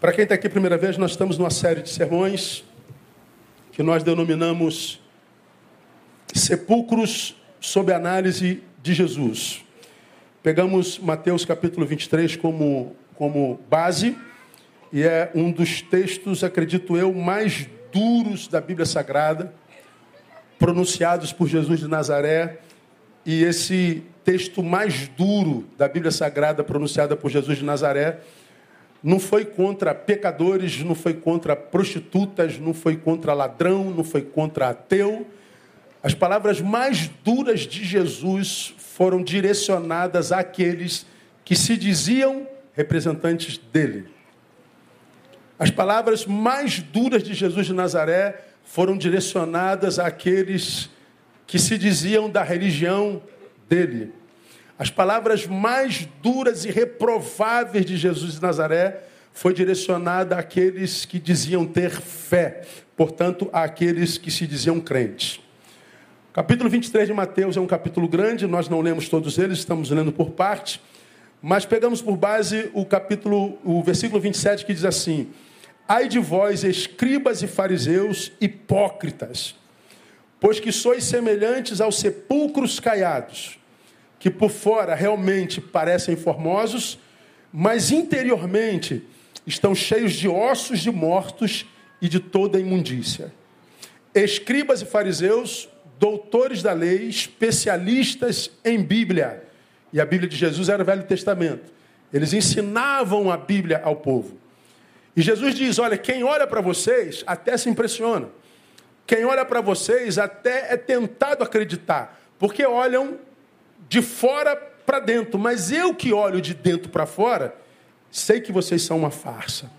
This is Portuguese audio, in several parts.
Para quem está aqui a primeira vez, nós estamos numa série de sermões que nós denominamos Sepulcros sob análise de Jesus. Pegamos Mateus capítulo 23 como, como base, e é um dos textos, acredito eu, mais duros da Bíblia Sagrada, pronunciados por Jesus de Nazaré, e esse texto mais duro da Bíblia Sagrada pronunciada por Jesus de Nazaré não foi contra pecadores, não foi contra prostitutas, não foi contra ladrão, não foi contra ateu. As palavras mais duras de Jesus foram direcionadas àqueles que se diziam representantes dele. As palavras mais duras de Jesus de Nazaré foram direcionadas àqueles que se diziam da religião dele. As palavras mais duras e reprováveis de Jesus de Nazaré foi direcionada àqueles que diziam ter fé, portanto, àqueles que se diziam crentes. Capítulo 23 de Mateus é um capítulo grande, nós não lemos todos eles, estamos lendo por parte, mas pegamos por base o capítulo, o versículo 27 que diz assim: Ai de vós, escribas e fariseus hipócritas, pois que sois semelhantes aos sepulcros caiados que por fora realmente parecem formosos, mas interiormente estão cheios de ossos de mortos e de toda imundícia. Escribas e fariseus, doutores da lei, especialistas em Bíblia. E a Bíblia de Jesus era o Velho Testamento. Eles ensinavam a Bíblia ao povo. E Jesus diz: Olha, quem olha para vocês até se impressiona. Quem olha para vocês até é tentado acreditar, porque olham de fora para dentro, mas eu que olho de dentro para fora, sei que vocês são uma farsa.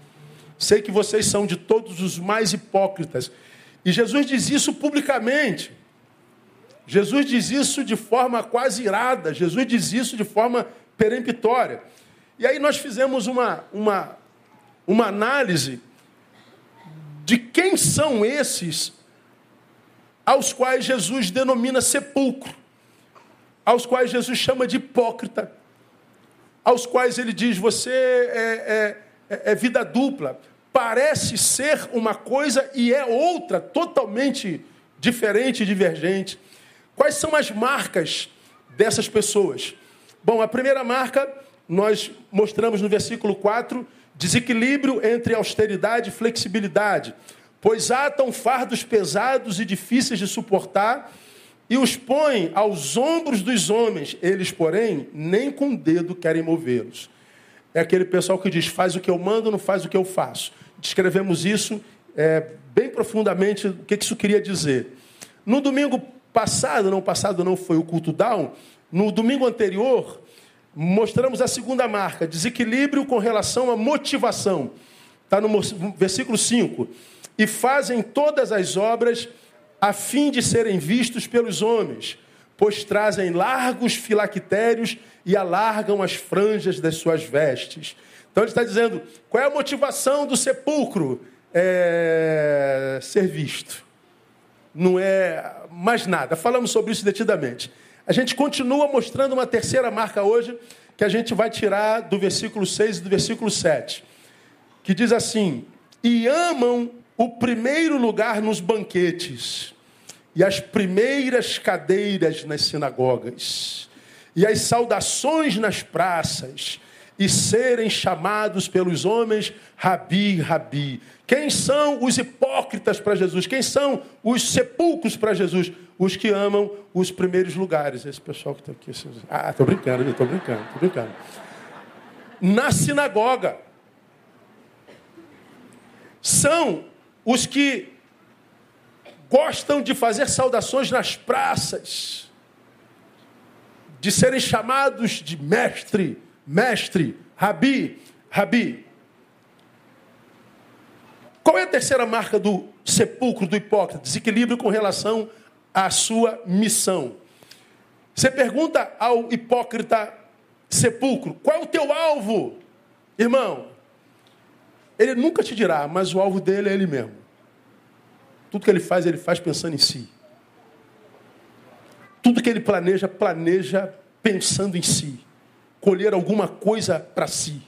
Sei que vocês são de todos os mais hipócritas. E Jesus diz isso publicamente. Jesus diz isso de forma quase irada. Jesus diz isso de forma peremptória. E aí nós fizemos uma, uma, uma análise de quem são esses aos quais Jesus denomina sepulcro aos quais Jesus chama de hipócrita, aos quais ele diz: você é, é, é vida dupla, parece ser uma coisa e é outra, totalmente diferente e divergente. Quais são as marcas dessas pessoas? Bom, a primeira marca nós mostramos no versículo 4, desequilíbrio entre austeridade e flexibilidade, pois atam fardos pesados e difíceis de suportar e os põe aos ombros dos homens. Eles, porém, nem com o dedo querem movê-los. É aquele pessoal que diz: faz o que eu mando, não faz o que eu faço. Descrevemos isso é, bem profundamente, o que isso queria dizer. No domingo passado, não passado não foi o culto down, no domingo anterior, mostramos a segunda marca, desequilíbrio com relação à motivação. Está no versículo 5. E fazem todas as obras a fim de serem vistos pelos homens, pois trazem largos filactérios e alargam as franjas das suas vestes. Então ele está dizendo: qual é a motivação do sepulcro? É ser visto. Não é mais nada. Falamos sobre isso detidamente. A gente continua mostrando uma terceira marca hoje, que a gente vai tirar do versículo 6 e do versículo 7, que diz assim: E amam o primeiro lugar nos banquetes, e as primeiras cadeiras nas sinagogas, e as saudações nas praças, e serem chamados pelos homens Rabi, Rabi. Quem são os hipócritas para Jesus? Quem são os sepulcros para Jesus? Os que amam os primeiros lugares. Esse pessoal que está aqui. Ah, estou brincando, estou brincando, estou brincando. Na sinagoga. São os que gostam de fazer saudações nas praças, de serem chamados de mestre, mestre, rabi, rabi. Qual é a terceira marca do sepulcro do hipócrita? Desequilíbrio com relação à sua missão. Você pergunta ao hipócrita sepulcro: qual é o teu alvo, irmão? Ele nunca te dirá, mas o alvo dele é ele mesmo. Tudo que ele faz, ele faz pensando em si. Tudo que ele planeja, planeja pensando em si. Colher alguma coisa para si.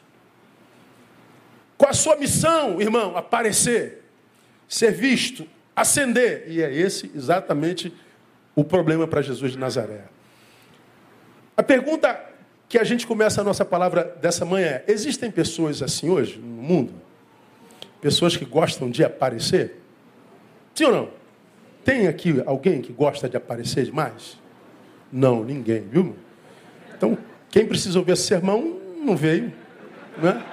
Qual a sua missão, irmão? Aparecer, ser visto, ascender. E é esse exatamente o problema para Jesus de Nazaré. A pergunta que a gente começa a nossa palavra dessa manhã é: existem pessoas assim hoje no mundo? Pessoas que gostam de aparecer? Sim ou não? Tem aqui alguém que gosta de aparecer demais? Não, ninguém, viu? Então, quem precisa ouvir esse sermão não veio, né?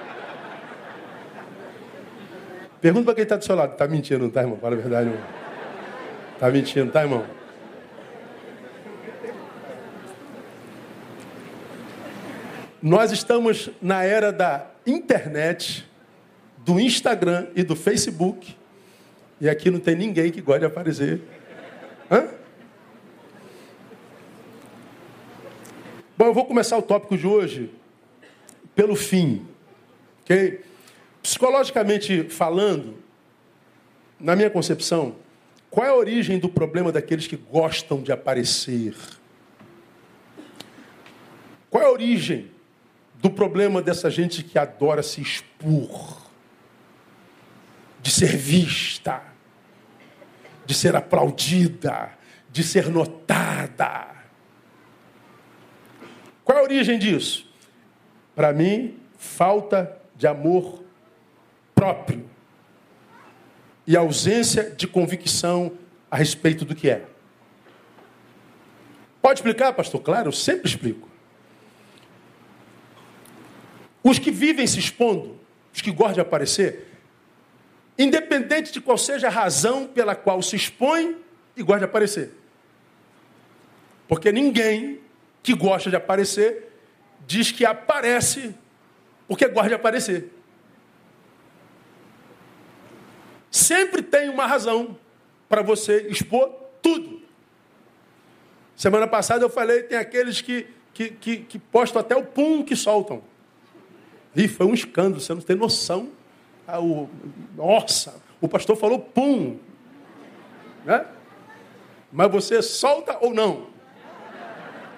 Pergunta para quem está do seu lado. Está mentindo, não está, irmão? Fala a verdade, irmão. Está mentindo, tá, irmão? Nós estamos na era da internet, do Instagram e do Facebook. E aqui não tem ninguém que goste de aparecer. Hã? Bom, eu vou começar o tópico de hoje pelo fim. Ok? Psicologicamente falando, na minha concepção, qual é a origem do problema daqueles que gostam de aparecer? Qual é a origem do problema dessa gente que adora se expor, de ser vista, de ser aplaudida, de ser notada. Qual é a origem disso? Para mim, falta de amor próprio e ausência de convicção a respeito do que é. Pode explicar, pastor? Claro, eu sempre explico. Os que vivem se expondo, os que gostam de aparecer, independente de qual seja a razão pela qual se expõe e gosta de aparecer. Porque ninguém que gosta de aparecer diz que aparece porque gosta de aparecer. Sempre tem uma razão para você expor tudo. Semana passada eu falei, tem aqueles que, que, que, que postam até o pum que soltam. E foi um escândalo, você não tem noção. Ah, o, nossa, o pastor falou pum. Né? Mas você solta ou não?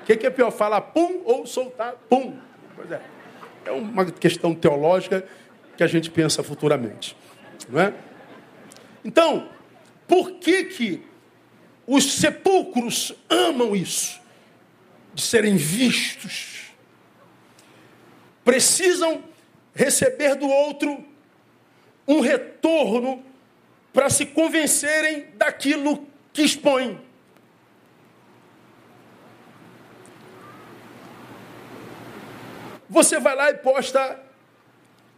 O que, que, é pior, falar pum ou soltar pum? Pois é. É uma questão teológica que a gente pensa futuramente. Não é? Então, por que, que os sepulcros amam isso? De serem vistos precisam receber do outro um retorno para se convencerem daquilo que expõem. Você vai lá e posta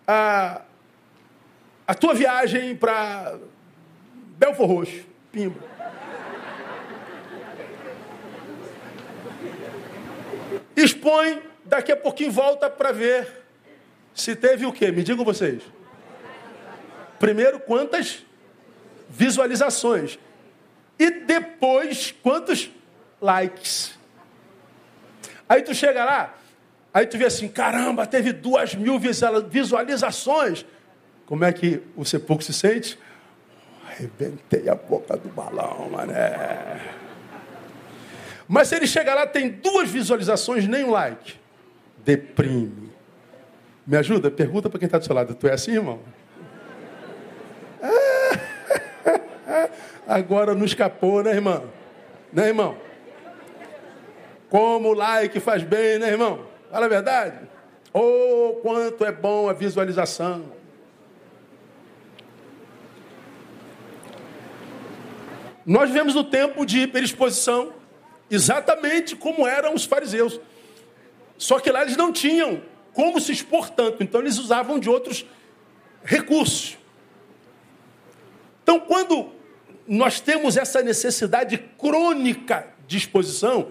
a, a tua viagem para Belfor Roxo, Pimba. Expõe Daqui a pouquinho volta para ver se teve o quê? Me digam vocês. Primeiro, quantas visualizações. E depois, quantos likes. Aí tu chega lá, aí tu vê assim, caramba, teve duas mil visualizações. Como é que o sepulcro se sente? Arrebentei a boca do balão, mané. Mas se ele chega lá, tem duas visualizações, nem um like deprime. Me ajuda? Pergunta para quem está do seu lado. Tu é assim, irmão? Agora não escapou, né, irmão? Né, irmão? Como o like faz bem, né, irmão? Fala a verdade. Oh, quanto é bom a visualização. Nós vivemos no tempo de hiperexposição, exatamente como eram os fariseus. Só que lá eles não tinham como se expor tanto, então eles usavam de outros recursos. Então, quando nós temos essa necessidade crônica de exposição,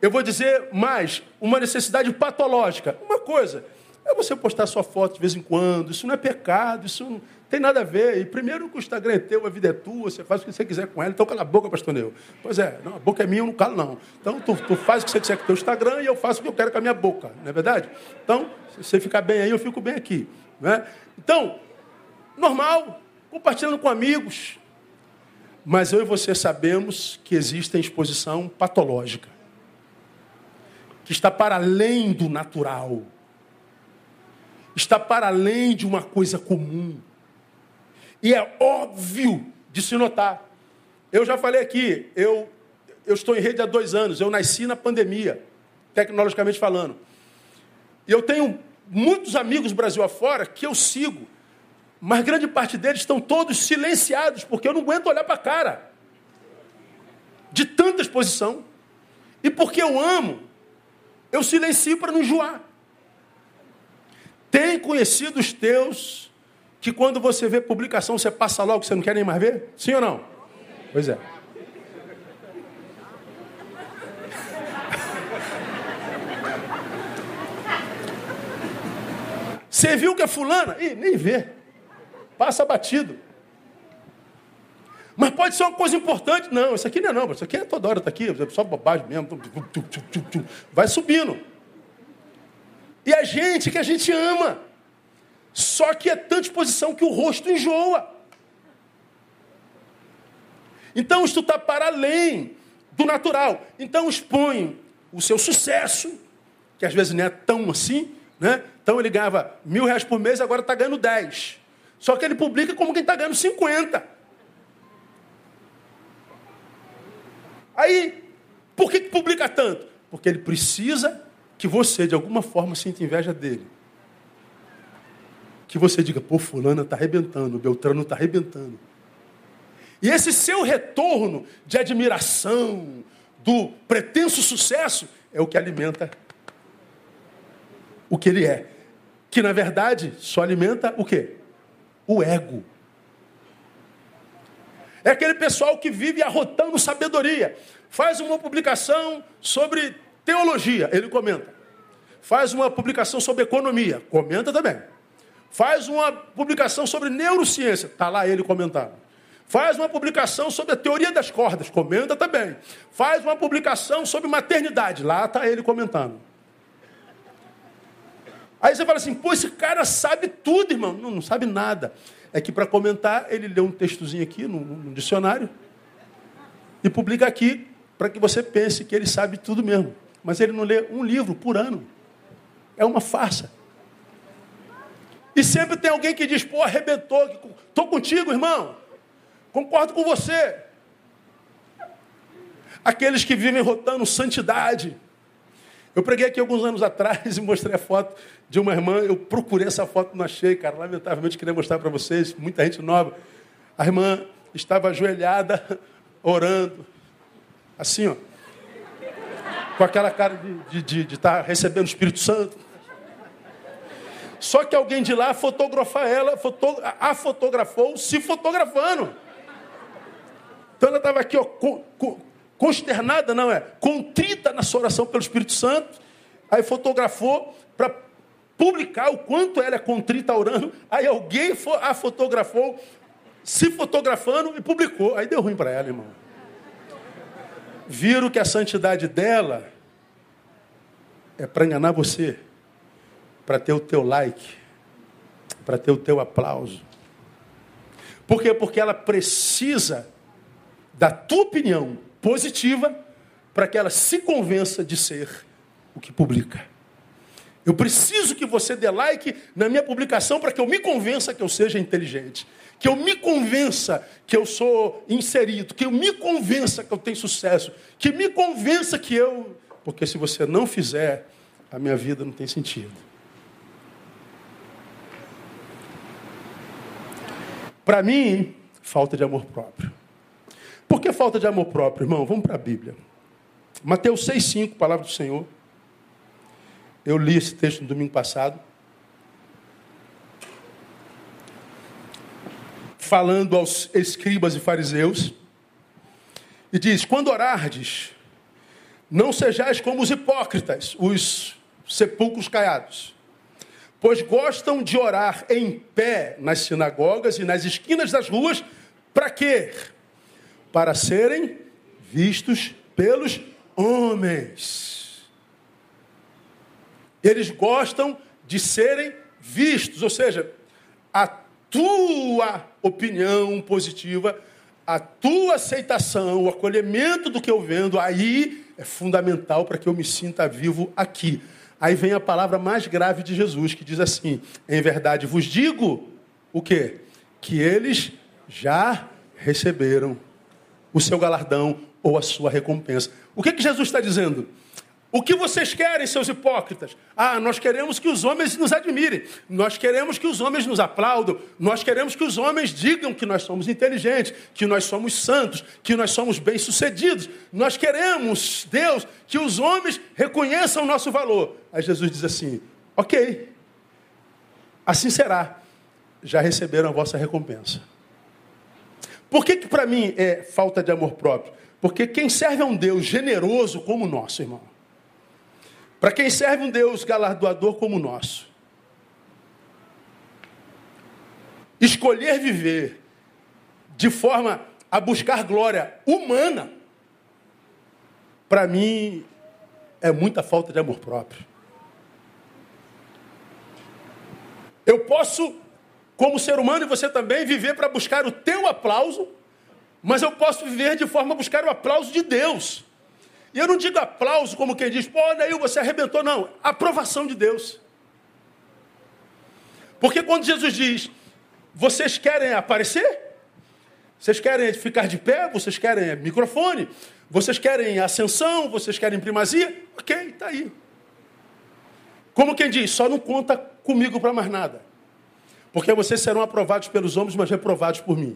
eu vou dizer mais, uma necessidade patológica. Uma coisa é você postar sua foto de vez em quando, isso não é pecado, isso não, tem nada a ver. E primeiro que o Instagram é teu, a vida é tua, você faz o que você quiser com ela. Então cala a boca, pastor Neu. Pois é, não, a boca é minha, eu não calo não. Então tu, tu faz o que você quiser com o teu Instagram e eu faço o que eu quero com a minha boca. Não é verdade? Então, se você ficar bem aí, eu fico bem aqui. Né? Então, normal, compartilhando com amigos. Mas eu e você sabemos que existe exposição patológica. Que está para além do natural está para além de uma coisa comum. E é óbvio de se notar. Eu já falei aqui, eu, eu estou em rede há dois anos, eu nasci na pandemia, tecnologicamente falando. E eu tenho muitos amigos Brasil afora que eu sigo, mas grande parte deles estão todos silenciados, porque eu não aguento olhar para a cara de tanta exposição. E porque eu amo, eu silencio para não enjoar. Tem conhecido os teus que quando você vê publicação, você passa logo, você não quer nem mais ver? Sim ou não? Pois é. Você viu que é fulana? Ih, nem vê. Passa batido. Mas pode ser uma coisa importante. Não, isso aqui não é não. Isso aqui é toda hora, está aqui. É só bobagem mesmo. Vai subindo. E a gente que a gente ama. Só que é tanta exposição que o rosto enjoa. Então isto está para além do natural. Então expõe o seu sucesso, que às vezes não é tão assim, né? Então ele ganhava mil reais por mês, agora está ganhando dez. Só que ele publica como quem está ganhando cinquenta. Aí, por que, que publica tanto? Porque ele precisa que você, de alguma forma, sinta inveja dele. Que você diga, pô, fulano está arrebentando, Beltrano está arrebentando. E esse seu retorno de admiração, do pretenso sucesso, é o que alimenta o que ele é. Que na verdade só alimenta o quê? O ego. É aquele pessoal que vive arrotando sabedoria. Faz uma publicação sobre teologia, ele comenta. Faz uma publicação sobre economia, comenta também. Faz uma publicação sobre neurociência, está lá ele comentando. Faz uma publicação sobre a teoria das cordas, comenta também. Faz uma publicação sobre maternidade, lá está ele comentando. Aí você fala assim, pô, esse cara sabe tudo, irmão. Não, não sabe nada é que para comentar, ele lê um textozinho aqui no, no dicionário e publica aqui para que você pense que ele sabe tudo mesmo. Mas ele não lê um livro por ano. É uma farsa. E sempre tem alguém que diz, pô, arrebentou, estou contigo, irmão. Concordo com você. Aqueles que vivem rotando santidade, eu preguei aqui alguns anos atrás e mostrei a foto de uma irmã. Eu procurei essa foto, não achei, cara. Lamentavelmente queria mostrar para vocês, muita gente nova. A irmã estava ajoelhada, orando, assim, ó. Com aquela cara de estar tá recebendo o Espírito Santo. Só que alguém de lá fotografar ela, foto, a fotografou se fotografando. Então ela estava aqui, ó, consternada, não é? Contrita na sua oração pelo Espírito Santo. Aí fotografou para publicar o quanto ela é contrita orando. Aí alguém a fotografou, se fotografando e publicou. Aí deu ruim para ela, irmão. Viram que a santidade dela é para enganar você, para ter o teu like, para ter o teu aplauso. Por quê? Porque ela precisa da tua opinião positiva para que ela se convença de ser o que publica. Eu preciso que você dê like na minha publicação para que eu me convença que eu seja inteligente, que eu me convença que eu sou inserido, que eu me convença que eu tenho sucesso, que me convença que eu. Porque se você não fizer, a minha vida não tem sentido. Para mim, falta de amor próprio. Por que falta de amor próprio, irmão? Vamos para a Bíblia. Mateus 6,5, palavra do Senhor. Eu li esse texto no domingo passado. Falando aos escribas e fariseus. E diz: Quando orardes, não sejais como os hipócritas, os sepulcros caiados, pois gostam de orar em pé nas sinagogas e nas esquinas das ruas, para quê? Para serem vistos pelos homens. Eles gostam de serem vistos, ou seja, a tua opinião positiva, a tua aceitação, o acolhimento do que eu vendo aí é fundamental para que eu me sinta vivo aqui. Aí vem a palavra mais grave de Jesus, que diz assim: Em verdade vos digo o quê? Que eles já receberam o seu galardão ou a sua recompensa. O que, que Jesus está dizendo? O que vocês querem, seus hipócritas? Ah, nós queremos que os homens nos admirem, nós queremos que os homens nos aplaudam, nós queremos que os homens digam que nós somos inteligentes, que nós somos santos, que nós somos bem-sucedidos. Nós queremos, Deus, que os homens reconheçam o nosso valor. Aí Jesus diz assim: ok, assim será, já receberam a vossa recompensa. Por que, que para mim é falta de amor próprio? Porque quem serve a um Deus generoso como o nosso, irmão, para quem serve um Deus galardoador como o nosso, escolher viver de forma a buscar glória humana, para mim é muita falta de amor próprio. Eu posso, como ser humano e você também, viver para buscar o teu aplauso, mas eu posso viver de forma a buscar o aplauso de Deus. E eu não digo aplauso como quem diz, pô, Neil, você arrebentou. Não, aprovação de Deus. Porque quando Jesus diz, vocês querem aparecer? Vocês querem ficar de pé? Vocês querem microfone? Vocês querem ascensão? Vocês querem primazia? Ok, está aí. Como quem diz, só não conta comigo para mais nada. Porque vocês serão aprovados pelos homens, mas reprovados por mim.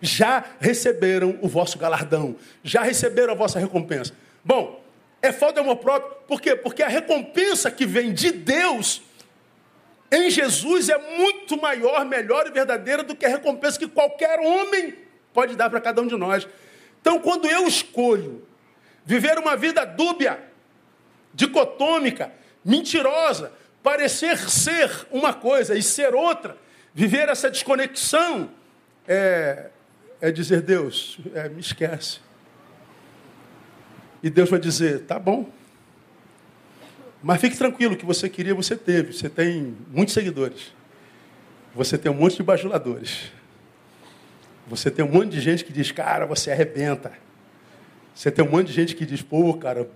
Já receberam o vosso galardão, já receberam a vossa recompensa. Bom, é falta de amor próprio, por quê? Porque a recompensa que vem de Deus em Jesus é muito maior, melhor e verdadeira do que a recompensa que qualquer homem pode dar para cada um de nós. Então, quando eu escolho viver uma vida dúbia, dicotômica, mentirosa, parecer ser uma coisa e ser outra, viver essa desconexão, é, é dizer, Deus, é, me esquece. E Deus vai dizer: tá bom. Mas fique tranquilo, que você queria, você teve. Você tem muitos seguidores. Você tem um monte de bajuladores. Você tem um monte de gente que diz, cara, você arrebenta. Você tem um monte de gente que diz, pô, cara,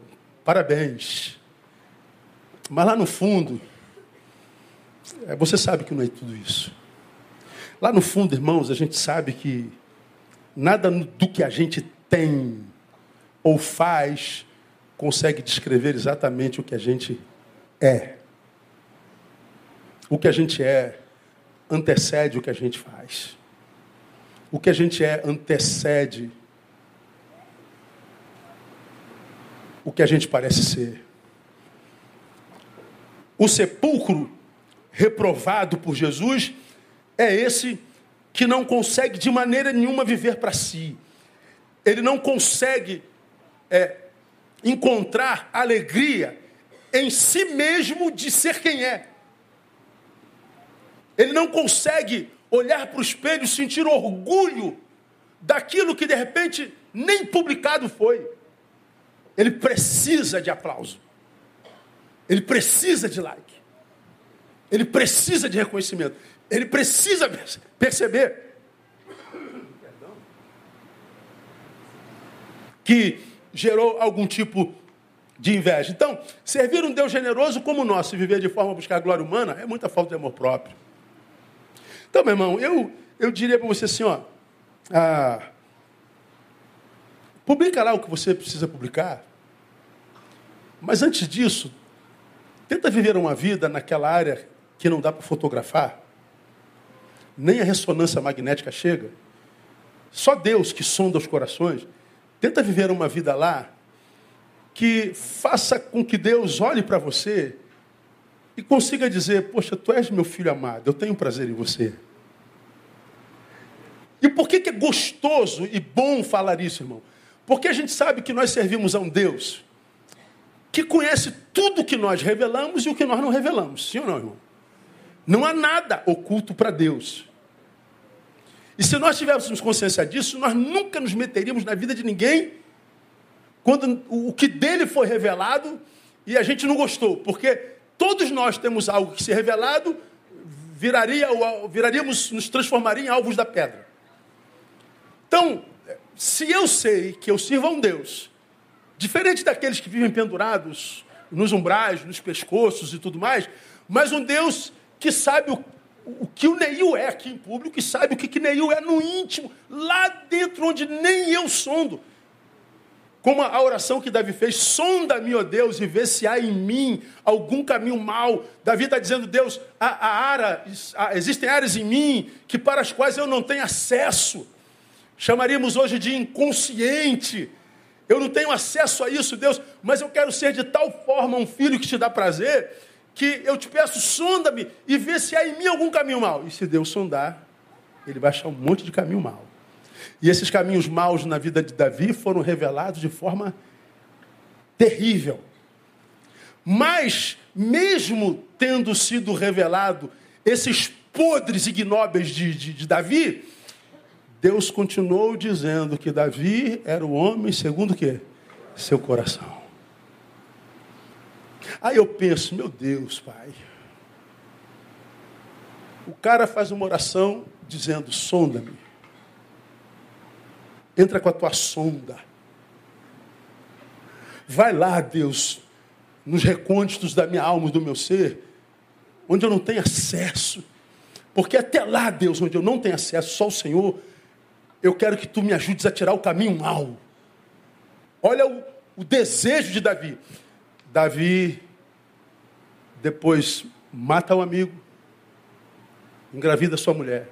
parabéns. Mas lá no fundo, você sabe que não é tudo isso. Lá no fundo, irmãos, a gente sabe que nada do que a gente tem ou faz consegue descrever exatamente o que a gente é. O que a gente é antecede o que a gente faz. O que a gente é antecede o que a gente parece ser. O sepulcro reprovado por Jesus é esse que não consegue de maneira nenhuma viver para si. Ele não consegue é, encontrar alegria em si mesmo de ser quem é. Ele não consegue olhar para o espelho e sentir orgulho daquilo que de repente nem publicado foi. Ele precisa de aplauso. Ele precisa de like. Ele precisa de reconhecimento. Ele precisa perceber que gerou algum tipo de inveja. Então, servir um Deus generoso como o nosso e viver de forma a buscar glória humana é muita falta de amor próprio. Então, meu irmão, eu, eu diria para você assim, ó, ah, publica lá o que você precisa publicar, mas antes disso, tenta viver uma vida naquela área que não dá para fotografar, nem a ressonância magnética chega. Só Deus que sonda os corações Tenta viver uma vida lá que faça com que Deus olhe para você e consiga dizer: Poxa, tu és meu filho amado, eu tenho prazer em você. E por que, que é gostoso e bom falar isso, irmão? Porque a gente sabe que nós servimos a um Deus que conhece tudo que nós revelamos e o que nós não revelamos. Sim ou não, irmão? Não há nada oculto para Deus. E se nós tivéssemos consciência disso, nós nunca nos meteríamos na vida de ninguém quando o que dele foi revelado e a gente não gostou, porque todos nós temos algo que se revelado viraria, viraríamos, nos transformaria em alvos da pedra. Então, se eu sei que eu sirvo a um Deus, diferente daqueles que vivem pendurados nos umbrais, nos pescoços e tudo mais, mas um Deus que sabe o, o que o Neil é aqui em público e sabe o que, que Neil é no íntimo, lá dentro onde nem eu sondo. Como a oração que Davi fez, sonda-me, ó Deus, e vê se há em mim algum caminho mal. Davi está dizendo, Deus, a, a a, existem áreas em mim que para as quais eu não tenho acesso. Chamaríamos hoje de inconsciente. Eu não tenho acesso a isso, Deus, mas eu quero ser de tal forma um filho que te dá prazer, que eu te peço, sonda-me e vê se há em mim algum caminho mal. E se Deus sondar, ele vai achar um monte de caminho mal. E esses caminhos maus na vida de Davi foram revelados de forma terrível. Mas, mesmo tendo sido revelado esses podres ignóbeis de, de, de Davi, Deus continuou dizendo que Davi era o homem segundo o quê? Seu coração. Aí eu penso, meu Deus, pai. O cara faz uma oração dizendo: sonda-me. Entra com a tua sonda. Vai lá, Deus, nos recônditos da minha alma e do meu ser, onde eu não tenho acesso. Porque até lá, Deus, onde eu não tenho acesso, só o Senhor, eu quero que tu me ajudes a tirar o caminho mal. Olha o, o desejo de Davi. Davi depois mata o amigo, engravida sua mulher.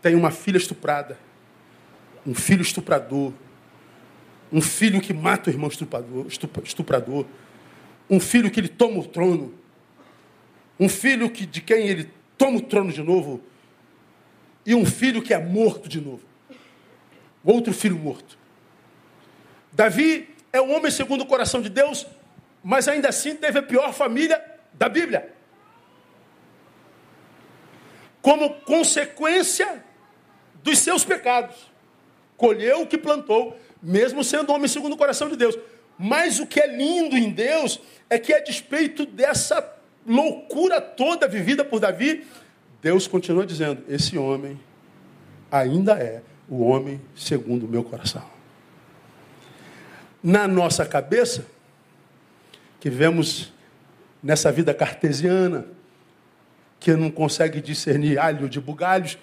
tem uma filha estuprada, um filho estuprador, um filho que mata o irmão estuprador, estuprador um filho que ele toma o trono, um filho que, de quem ele toma o trono de novo, e um filho que é morto de novo. Outro filho morto. Davi é um homem segundo o coração de Deus, mas ainda assim teve a pior família da Bíblia. Como consequência dos seus pecados. Colheu o que plantou, mesmo sendo homem segundo o coração de Deus. Mas o que é lindo em Deus é que, a despeito dessa loucura toda vivida por Davi, Deus continua dizendo: esse homem ainda é o homem segundo o meu coração. Na nossa cabeça, que vemos nessa vida cartesiana, que não consegue discernir alho de bugalhos,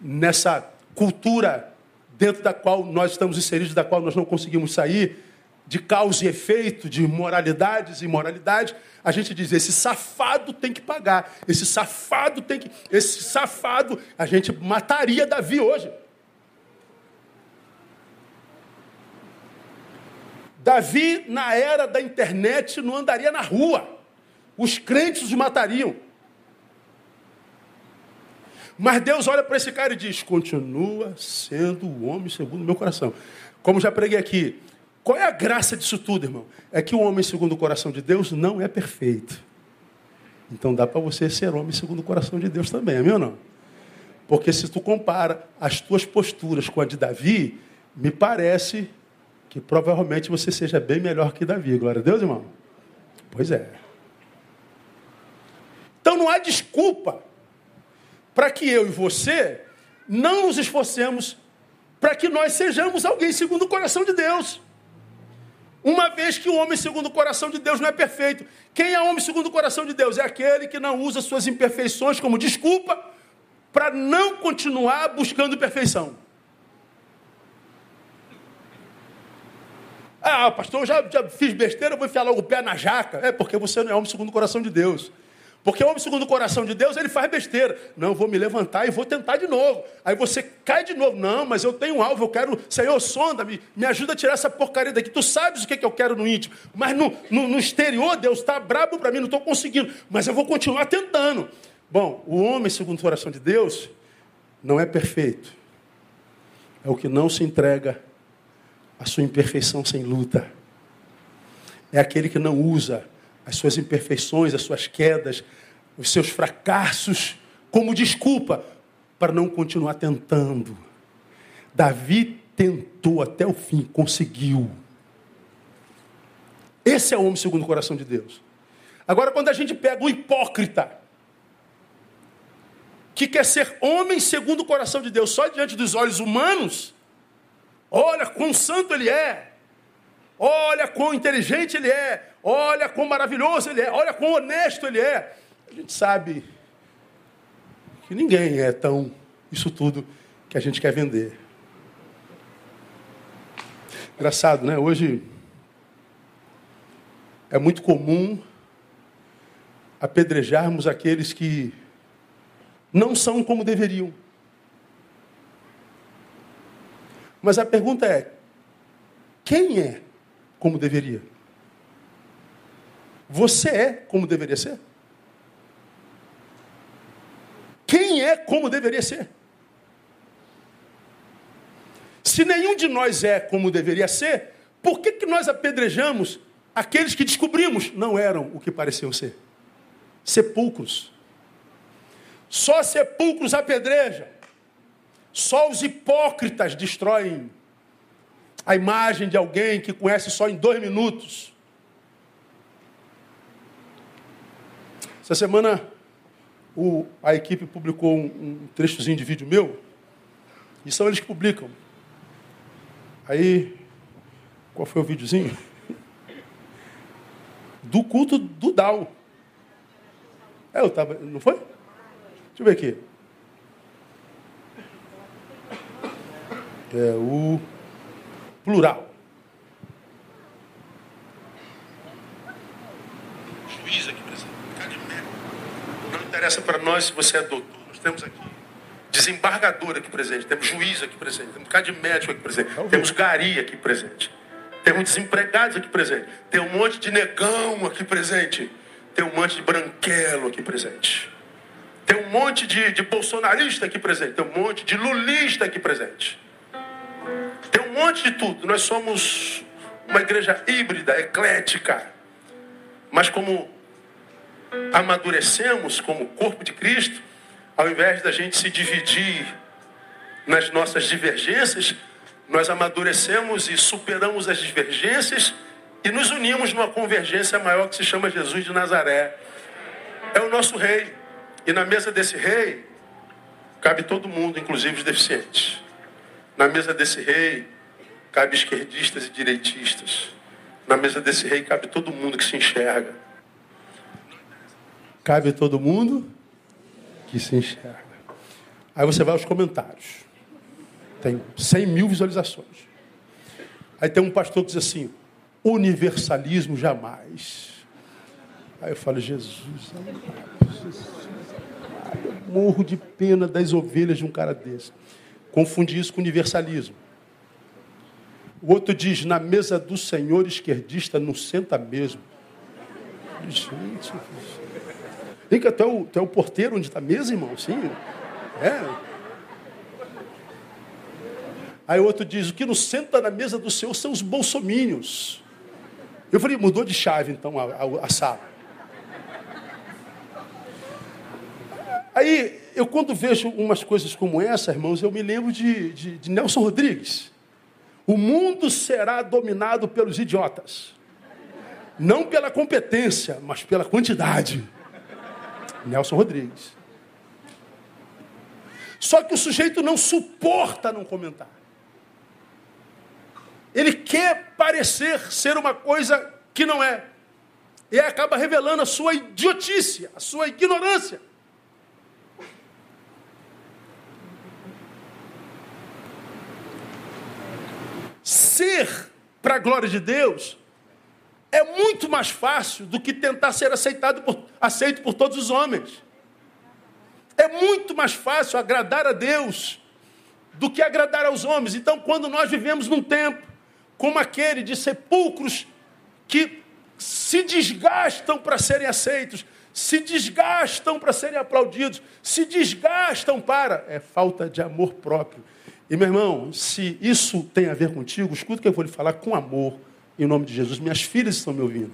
nessa cultura dentro da qual nós estamos inseridos, da qual nós não conseguimos sair, de causa e efeito, de moralidades e imoralidade, a gente diz: esse safado tem que pagar, esse safado tem que. Esse safado, a gente mataria Davi hoje. Davi, na era da internet, não andaria na rua. Os crentes o matariam. Mas Deus olha para esse cara e diz: continua sendo o homem segundo o meu coração. Como já preguei aqui, qual é a graça disso tudo, irmão? É que o homem segundo o coração de Deus não é perfeito. Então dá para você ser homem segundo o coração de Deus também, amém ou não? Porque se tu compara as tuas posturas com a de Davi, me parece que provavelmente você seja bem melhor que Davi. Glória a Deus, irmão? Pois é. Então não há desculpa para que eu e você não nos esforcemos para que nós sejamos alguém segundo o coração de Deus. Uma vez que o homem segundo o coração de Deus não é perfeito. Quem é homem segundo o coração de Deus? É aquele que não usa suas imperfeições como desculpa para não continuar buscando perfeição. Ah, pastor, eu já, já fiz besteira, vou enfiar logo o pé na jaca. É porque você não é homem segundo o coração de Deus. Porque o homem segundo o coração de Deus, ele faz besteira. Não, vou me levantar e vou tentar de novo. Aí você cai de novo. Não, mas eu tenho um alvo, eu quero, Senhor, sonda-me, me ajuda a tirar essa porcaria daqui. Tu sabes o que, é que eu quero no íntimo. Mas no, no, no exterior, Deus está brabo para mim, não estou conseguindo. Mas eu vou continuar tentando. Bom, o homem segundo o coração de Deus não é perfeito. É o que não se entrega à sua imperfeição sem luta. É aquele que não usa as suas imperfeições, as suas quedas, os seus fracassos como desculpa para não continuar tentando. Davi tentou até o fim, conseguiu. Esse é o homem segundo o coração de Deus. Agora, quando a gente pega o hipócrita, que quer ser homem segundo o coração de Deus, só diante dos olhos humanos, olha quão santo ele é, olha quão inteligente ele é, olha quão maravilhoso ele é, olha quão honesto ele é. A gente sabe que ninguém é tão isso tudo que a gente quer vender. Engraçado, né? Hoje é muito comum apedrejarmos aqueles que não são como deveriam. Mas a pergunta é: quem é como deveria? Você é como deveria ser? Quem é como deveria ser? Se nenhum de nós é como deveria ser, por que, que nós apedrejamos aqueles que descobrimos não eram o que pareciam ser? Sepulcros. Só sepulcros apedrejam. Só os hipócritas destroem a imagem de alguém que conhece só em dois minutos. Essa semana o, a equipe publicou um, um trechozinho de vídeo meu, e são eles que publicam. Aí, qual foi o videozinho? Do culto do Dal. É, eu tava. Não foi? Deixa eu ver aqui. É o plural. Juiz aqui presente. Não interessa para nós se você é doutor. Nós temos aqui desembargador aqui presente. Temos juiz aqui presente. Temos um de médico aqui presente. Temos gari aqui presente. Temos desempregados aqui presente. Tem um monte de negão aqui presente. Tem um monte de branquelo aqui presente. Tem um monte de, de bolsonarista aqui presente. Tem um monte de lulista aqui presente. Tem um monte de tudo. Nós somos uma igreja híbrida, eclética. Mas como amadurecemos como corpo de Cristo, ao invés da gente se dividir nas nossas divergências, nós amadurecemos e superamos as divergências e nos unimos numa convergência maior que se chama Jesus de Nazaré. É o nosso rei. E na mesa desse rei cabe todo mundo, inclusive os deficientes. Na mesa desse rei, cabe esquerdistas e direitistas. Na mesa desse rei cabe todo mundo que se enxerga. Cabe todo mundo que se enxerga. Aí você vai aos comentários. Tem 100 mil visualizações. Aí tem um pastor que diz assim: universalismo jamais. Aí eu falo, Jesus, eu morro de pena das ovelhas de um cara desse. Confundi isso com universalismo. O outro diz, na mesa do Senhor esquerdista não senta mesmo. Gente, vem que até o, até o porteiro onde está a mesa, irmão, sim. É. Aí o outro diz, o que não senta na mesa do Senhor são os bolsomínios. Eu falei, mudou de chave então a, a, a sala. Aí eu quando vejo umas coisas como essa, irmãos, eu me lembro de, de, de Nelson Rodrigues. O mundo será dominado pelos idiotas. Não pela competência, mas pela quantidade. Nelson Rodrigues. Só que o sujeito não suporta não comentar. Ele quer parecer ser uma coisa que não é. E acaba revelando a sua idiotice, a sua ignorância. Ser para a glória de Deus é muito mais fácil do que tentar ser aceitado por, aceito por todos os homens. É muito mais fácil agradar a Deus do que agradar aos homens. Então, quando nós vivemos num tempo como aquele de sepulcros que se desgastam para serem aceitos, se desgastam para serem aplaudidos, se desgastam para. É falta de amor próprio. E meu irmão, se isso tem a ver contigo, escuta o que eu vou lhe falar com amor, em nome de Jesus. Minhas filhas estão me ouvindo.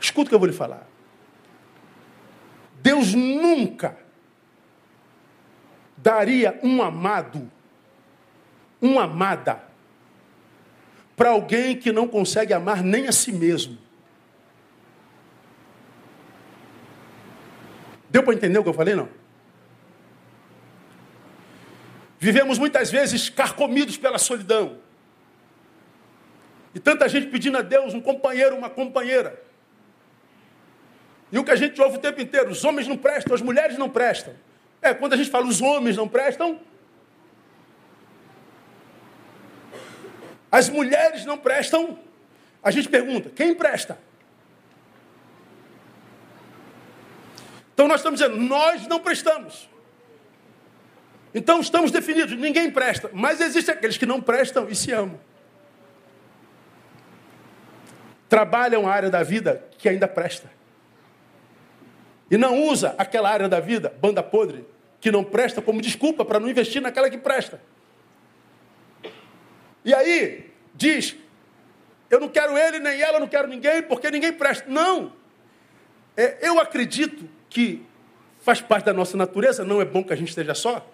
Escuta o que eu vou lhe falar. Deus nunca daria um amado, uma amada, para alguém que não consegue amar nem a si mesmo. Deu para entender o que eu falei, não? Vivemos muitas vezes carcomidos pela solidão. E tanta gente pedindo a Deus um companheiro, uma companheira. E o que a gente ouve o tempo inteiro, os homens não prestam, as mulheres não prestam. É, quando a gente fala os homens não prestam, as mulheres não prestam, a gente pergunta, quem presta? Então nós estamos dizendo, nós não prestamos. Então estamos definidos, ninguém presta, mas existem aqueles que não prestam e se amam. Trabalham a área da vida que ainda presta. E não usa aquela área da vida, banda podre, que não presta, como desculpa para não investir naquela que presta. E aí, diz: eu não quero ele, nem ela, não quero ninguém, porque ninguém presta. Não! É, eu acredito que faz parte da nossa natureza, não é bom que a gente esteja só.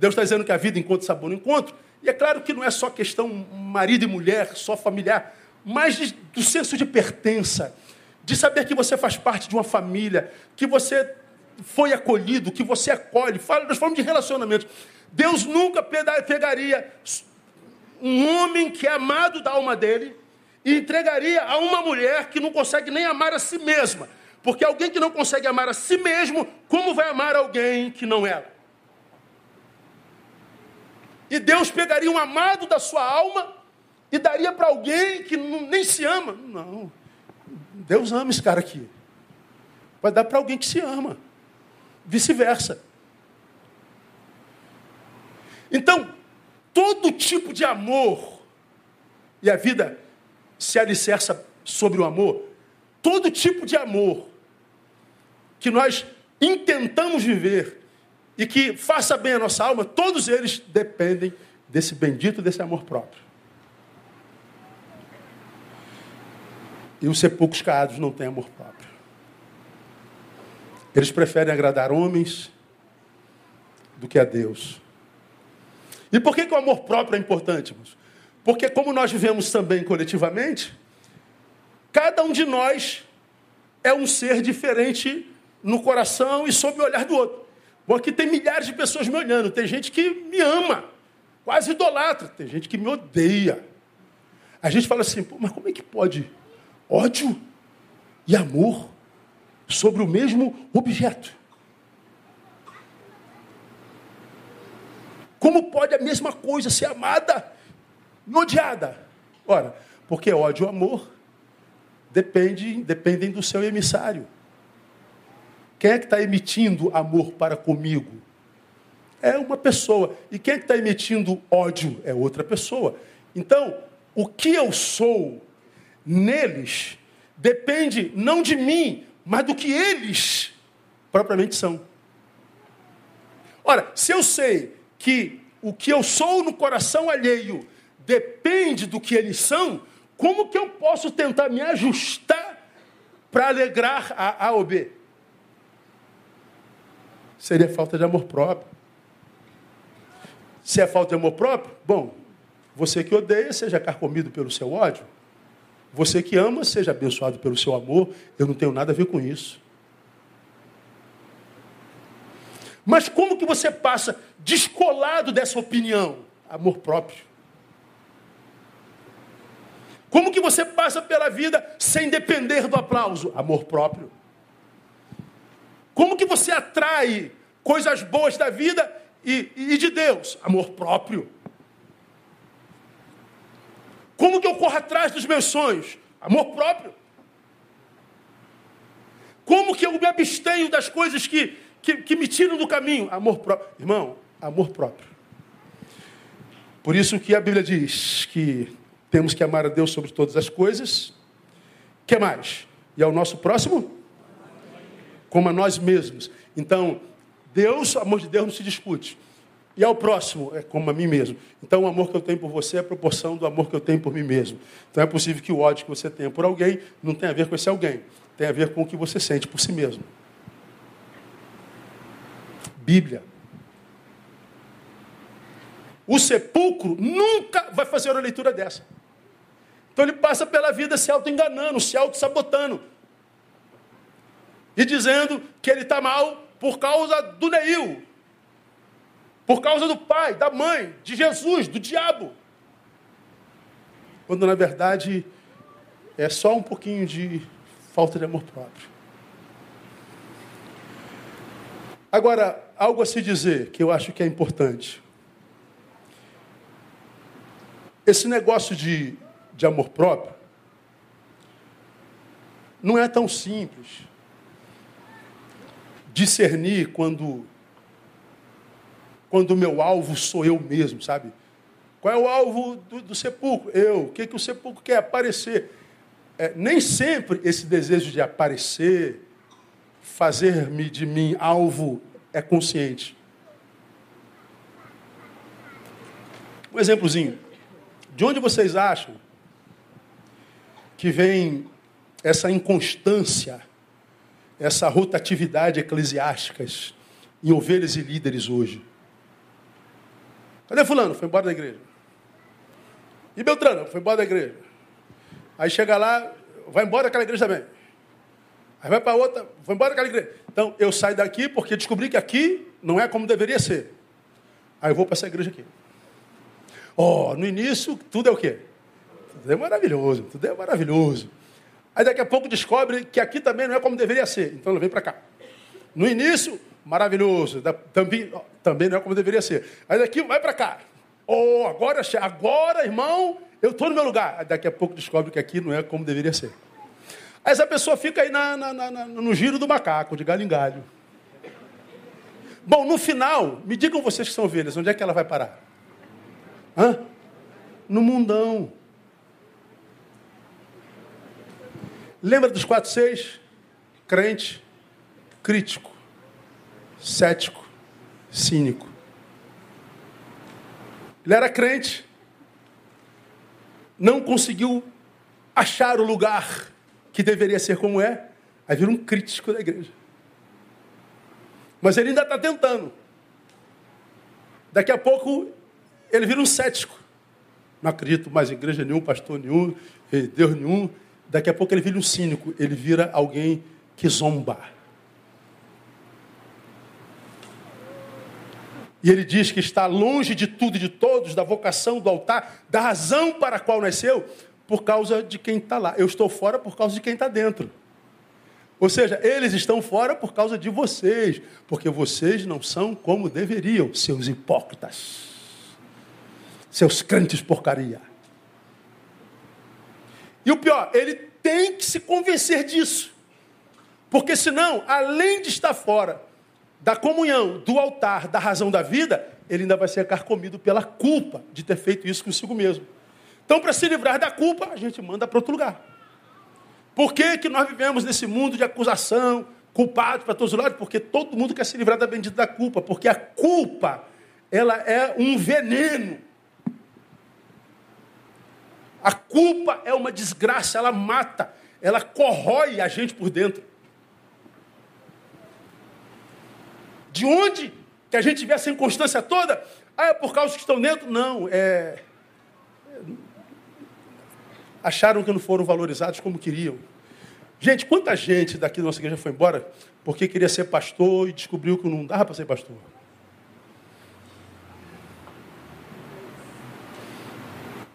Deus está dizendo que a vida encontra sabor no encontro. E é claro que não é só questão marido e mulher, só familiar, mas de, do senso de pertença de saber que você faz parte de uma família, que você foi acolhido, que você acolhe. Fala, nós falamos de relacionamento. Deus nunca pegaria um homem que é amado da alma dele e entregaria a uma mulher que não consegue nem amar a si mesma. Porque alguém que não consegue amar a si mesmo, como vai amar alguém que não é? E Deus pegaria um amado da sua alma e daria para alguém que nem se ama. Não. Deus ama esse cara aqui. Vai dar para alguém que se ama. Vice-versa. Então, todo tipo de amor, e a vida se alicerça sobre o amor, todo tipo de amor que nós intentamos viver e que faça bem a nossa alma, todos eles dependem desse bendito, desse amor próprio. E os sepulcros caiados não têm amor próprio. Eles preferem agradar homens do que a Deus. E por que, que o amor próprio é importante, irmãos? Porque como nós vivemos também coletivamente, cada um de nós é um ser diferente no coração e sob o olhar do outro. Bom, aqui tem milhares de pessoas me olhando. Tem gente que me ama, quase idolatra. Tem gente que me odeia. A gente fala assim, mas como é que pode ódio e amor sobre o mesmo objeto. Como pode a mesma coisa ser amada e odiada? Ora, porque ódio e amor dependem, dependem do seu emissário. Quem é que está emitindo amor para comigo? É uma pessoa. E quem é que está emitindo ódio? É outra pessoa. Então, o que eu sou neles depende não de mim, mas do que eles propriamente são. Ora, se eu sei que o que eu sou no coração alheio depende do que eles são, como que eu posso tentar me ajustar para alegrar a A ou B? Seria falta de amor próprio. Se é falta de amor próprio, bom, você que odeia, seja carcomido pelo seu ódio. Você que ama, seja abençoado pelo seu amor. Eu não tenho nada a ver com isso. Mas como que você passa descolado dessa opinião? Amor próprio. Como que você passa pela vida sem depender do aplauso? Amor próprio. Como que você atrai coisas boas da vida e, e de Deus? Amor próprio. Como que eu corro atrás dos meus sonhos? Amor próprio. Como que eu me abstenho das coisas que, que, que me tiram do caminho? Amor próprio. Irmão, amor próprio. Por isso que a Bíblia diz que temos que amar a Deus sobre todas as coisas. que mais? E ao nosso próximo? Como a nós mesmos. Então, Deus, amor de Deus não se discute. E ao próximo é como a mim mesmo. Então o amor que eu tenho por você é a proporção do amor que eu tenho por mim mesmo. Então é possível que o ódio que você tenha por alguém não tenha a ver com esse alguém. Tem a ver com o que você sente por si mesmo. Bíblia. O sepulcro nunca vai fazer uma leitura dessa. Então ele passa pela vida se auto-enganando, se auto-sabotando. E dizendo que ele está mal por causa do Neil, Por causa do pai, da mãe, de Jesus, do diabo. Quando na verdade é só um pouquinho de falta de amor próprio. Agora, algo a se dizer que eu acho que é importante. Esse negócio de, de amor próprio não é tão simples discernir quando quando o meu alvo sou eu mesmo, sabe? Qual é o alvo do, do sepulcro? Eu. O que, que o sepulcro quer? Aparecer. É, nem sempre esse desejo de aparecer, fazer-me de mim alvo, é consciente. Um exemplozinho. De onde vocês acham que vem essa inconstância, essa rotatividade eclesiásticas em ovelhas e líderes hoje? Cadê fulano? Foi embora da igreja. E Beltrano? Foi embora da igreja. Aí chega lá, vai embora daquela igreja também. Aí vai para outra, foi embora daquela igreja. Então, eu saio daqui porque descobri que aqui não é como deveria ser. Aí eu vou para essa igreja aqui. Oh, no início, tudo é o quê? Tudo é maravilhoso, tudo é maravilhoso. Aí daqui a pouco descobre que aqui também não é como deveria ser. Então, ele vem para cá. No início, maravilhoso. Também, também não é como deveria ser. Aí daqui vai para cá. Oh, agora, agora, irmão, eu estou no meu lugar. Aí daqui a pouco descobre que aqui não é como deveria ser. Aí essa pessoa fica aí na, na, na, no giro do macaco, de galho em galho. Bom, no final, me digam vocês que são ovelhas, onde é que ela vai parar? Hã? No mundão. Lembra dos quatro seis? Crente, crítico, cético, cínico. Ele era crente, não conseguiu achar o lugar que deveria ser como é, aí vira um crítico da igreja. Mas ele ainda está tentando. Daqui a pouco ele vira um cético. Não acredito mais em igreja nenhum, pastor nenhum, Deus nenhum. Daqui a pouco ele vira um cínico, ele vira alguém que zomba. E ele diz que está longe de tudo e de todos, da vocação, do altar, da razão para a qual nasceu, por causa de quem está lá. Eu estou fora por causa de quem está dentro. Ou seja, eles estão fora por causa de vocês, porque vocês não são como deveriam, seus hipócritas, seus crentes porcaria. E o pior, ele tem que se convencer disso, porque senão, além de estar fora da comunhão, do altar, da razão da vida, ele ainda vai ser carcomido pela culpa de ter feito isso consigo mesmo. Então, para se livrar da culpa, a gente manda para outro lugar. Por que, que nós vivemos nesse mundo de acusação, culpado para todos os lados? Porque todo mundo quer se livrar da bendita da culpa. Porque a culpa, ela é um veneno. A culpa é uma desgraça, ela mata, ela corrói a gente por dentro. De onde que a gente tiver essa inconstância toda? Ah, é por causa que estão dentro? Não, é. Acharam que não foram valorizados como queriam. Gente, quanta gente daqui da nossa igreja foi embora porque queria ser pastor e descobriu que não dava para ser pastor.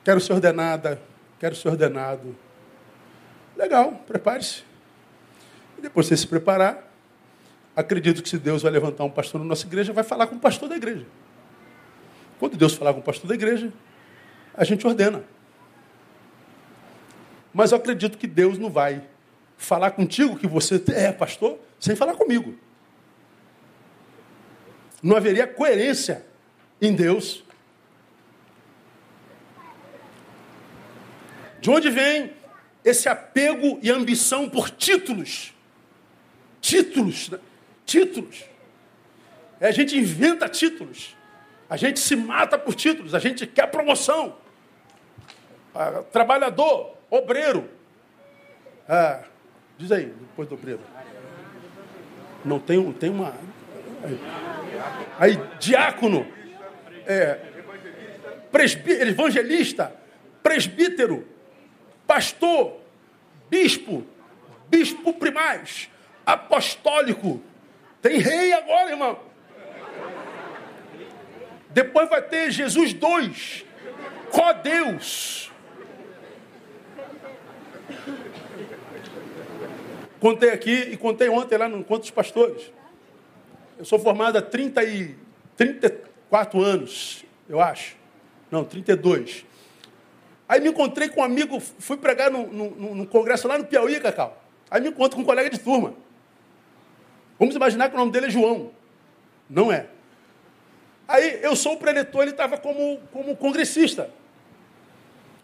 Quero ser ordenada, quero ser ordenado. Legal, prepare-se. E depois você se preparar, acredito que se Deus vai levantar um pastor na nossa igreja, vai falar com o pastor da igreja. Quando Deus falar com o pastor da igreja, a gente ordena. Mas eu acredito que Deus não vai falar contigo que você é pastor sem falar comigo. Não haveria coerência em Deus. De onde vem esse apego e ambição por títulos? Títulos, né? títulos. É, a gente inventa títulos. A gente se mata por títulos. A gente quer promoção. Ah, trabalhador, obreiro. Ah, Diz aí, depois do obreiro. Não tem, tem uma. Aí, diácono, é, presbí, evangelista, presbítero, pastor, bispo, bispo primaz, apostólico. Tem rei agora, irmão. Depois vai ter Jesus 2, Có-Deus. Contei aqui e contei ontem lá no Encontro dos Pastores. Eu sou formado há 30 e, 34 anos, eu acho. Não, 32. Aí me encontrei com um amigo, fui pregar no, no, no congresso lá no Piauí, Cacau. Aí me encontro com um colega de turma. Vamos imaginar que o nome dele é João. Não é. Aí eu sou o preletor, ele estava como, como congressista.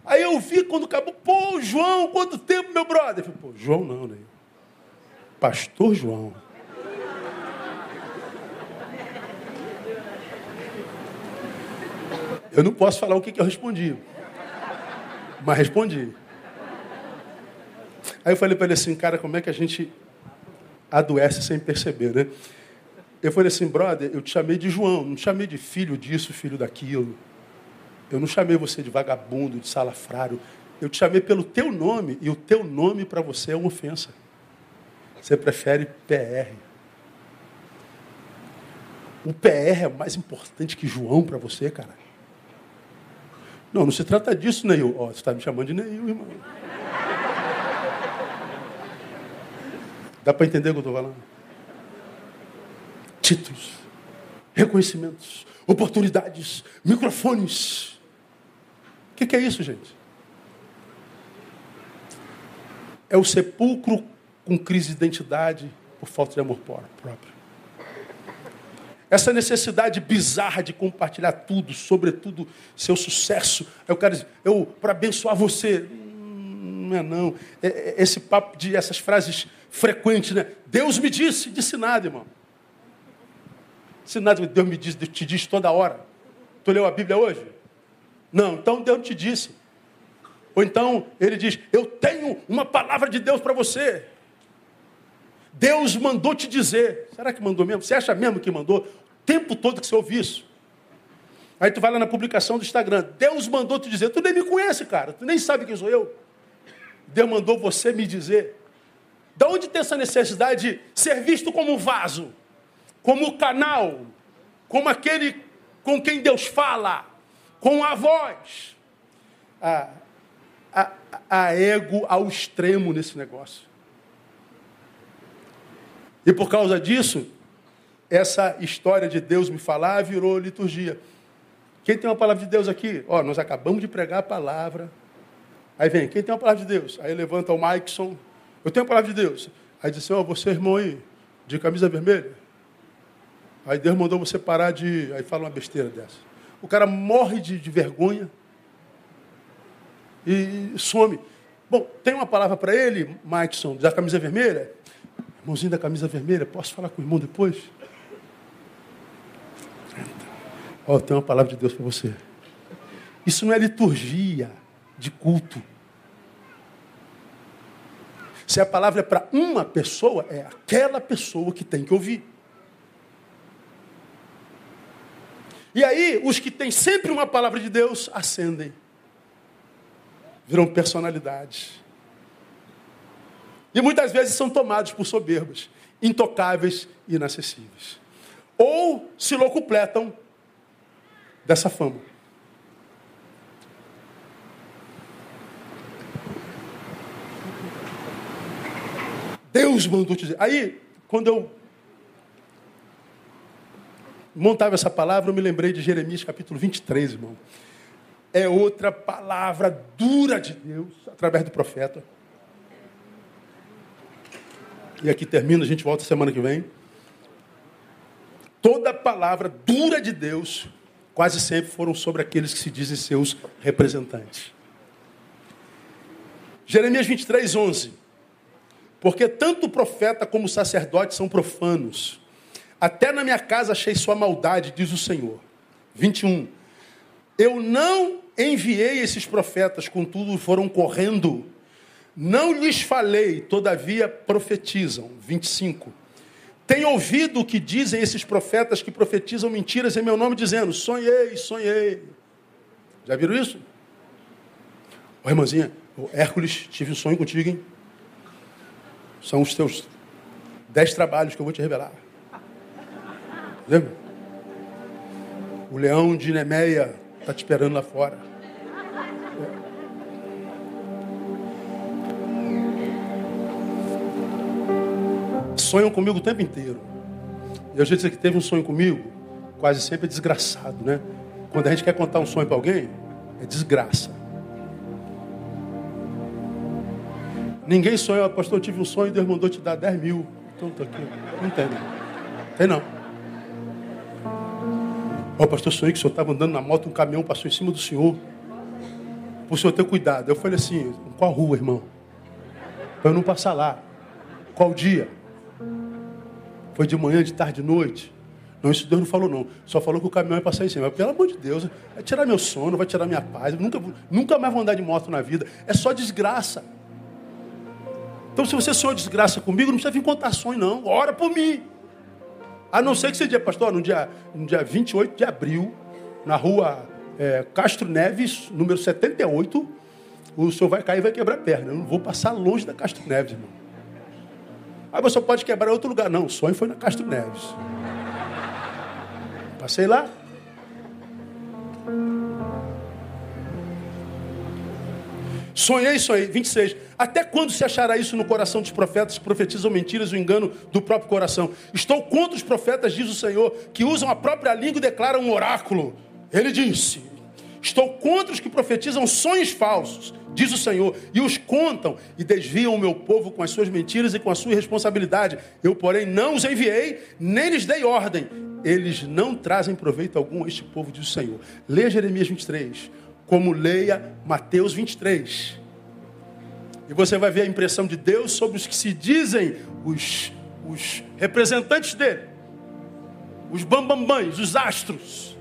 Aí eu vi quando acabou, pô, João, quanto tempo, meu brother? Eu falei, pô, João não, né? Pastor João. Eu não posso falar o que, que eu respondi. Mas respondi. Aí eu falei para ele assim, cara, como é que a gente adoece sem perceber, né? Eu falei assim, brother, eu te chamei de João, não te chamei de filho disso, filho daquilo. Eu não chamei você de vagabundo, de salafrário. Eu te chamei pelo teu nome, e o teu nome para você é uma ofensa. Você prefere PR. O PR é mais importante que João para você, cara. Não, não se trata disso, Neil. Oh, você está me chamando de Neil, irmão. Dá para entender o que eu estou falando? Títulos, reconhecimentos, oportunidades, microfones. O que, que é isso, gente? É o sepulcro com crise de identidade por falta de amor próprio. Essa necessidade bizarra de compartilhar tudo, sobretudo seu sucesso. Eu quero eu para abençoar você. Não é não. É, é, esse papo de essas frases frequentes, né? Deus me disse, disse nada, irmão. Disse nada, Deus me disse, Deus te diz toda hora. Tu leu a Bíblia hoje? Não, então Deus te disse. Ou então ele diz: Eu tenho uma palavra de Deus para você. Deus mandou te dizer. Será que mandou mesmo? Você acha mesmo que mandou? Tempo todo que você ouve isso. Aí tu vai lá na publicação do Instagram, Deus mandou te dizer, tu nem me conhece, cara, tu nem sabe quem sou eu. Deus mandou você me dizer. Da onde tem essa necessidade de ser visto como um vaso, como canal, como aquele com quem Deus fala, com a voz? A, a, a ego ao extremo nesse negócio. E por causa disso, essa história de Deus me falar virou liturgia. Quem tem uma palavra de Deus aqui? Ó, nós acabamos de pregar a palavra. Aí vem, quem tem uma palavra de Deus? Aí levanta o Maikson. Eu tenho a palavra de Deus. Aí diz assim, ó, você irmão aí, de camisa vermelha. Aí Deus mandou você parar de. Aí fala uma besteira dessa. O cara morre de, de vergonha e some. Bom, tem uma palavra para ele, Maikson, da camisa vermelha? Irmãozinho da camisa vermelha, posso falar com o irmão depois? Ó, oh, tem uma palavra de Deus para você. Isso não é liturgia de culto. Se a palavra é para uma pessoa, é aquela pessoa que tem que ouvir. E aí, os que têm sempre uma palavra de Deus acendem. Viram personalidades. E muitas vezes são tomados por soberbas, intocáveis e inacessíveis. Ou se locupletam dessa fama. Deus mandou te dizer. Aí, quando eu montava essa palavra, eu me lembrei de Jeremias capítulo 23, irmão. É outra palavra dura de Deus, através do profeta. E aqui termina, a gente volta semana que vem. Toda palavra dura de Deus quase sempre foram sobre aqueles que se dizem seus representantes. Jeremias 23, 11. Porque tanto o profeta como o sacerdote são profanos. Até na minha casa achei sua maldade, diz o Senhor. 21. Eu não enviei esses profetas, contudo foram correndo. Não lhes falei, todavia profetizam. 25. Tem ouvido o que dizem esses profetas que profetizam mentiras em meu nome, dizendo: sonhei, sonhei. Já viram isso? Ô irmãzinha, Hércules, tive um sonho contigo, hein? São os teus dez trabalhos que eu vou te revelar. Lembra? O leão de Nemeia está te esperando lá fora. Sonham comigo o tempo inteiro. E a gente que teve um sonho comigo, quase sempre é desgraçado, né? Quando a gente quer contar um sonho para alguém, é desgraça. Ninguém sonha, pastor, eu tive um sonho e Deus mandou te dar 10 mil. Então tá aqui. Não tem, não. Tem não. Ó, pastor, sonhei que o senhor estava andando na moto, um caminhão passou em cima do senhor. Para o senhor ter cuidado. Eu falei assim, qual rua, irmão? Para eu não passar lá. Qual dia? Foi de manhã, de tarde, de noite? Não, isso Deus não falou, não. Só falou que o caminhão ia passar em cima. Mas, pelo amor de Deus, vai tirar meu sono, vai tirar minha paz. nunca, nunca mais vou andar de moto na vida. É só desgraça. Então, se você sonhou desgraça comigo, não precisa vir contar sonho, não. Ora por mim. A não ser que seja, pastor, no dia, no dia 28 de abril, na rua é, Castro Neves, número 78, o senhor vai cair e vai quebrar a perna. Eu não vou passar longe da Castro Neves, irmão. Aí você pode quebrar em outro lugar. Não, o sonho foi na Castro Neves. Passei lá. Sonhei, sonhei. 26. Até quando se achará isso no coração dos profetas que profetizam mentiras e o engano do próprio coração? Estou contra os profetas, diz o Senhor, que usam a própria língua e declaram um oráculo. Ele disse: Estou contra os que profetizam sonhos falsos, diz o Senhor, e os contam e desviam o meu povo com as suas mentiras e com a sua irresponsabilidade. Eu, porém, não os enviei, nem lhes dei ordem. Eles não trazem proveito algum a este povo, diz o Senhor. Leia Jeremias 23 como leia Mateus 23. E você vai ver a impressão de Deus sobre os que se dizem os, os representantes dele, os bambambães, os astros.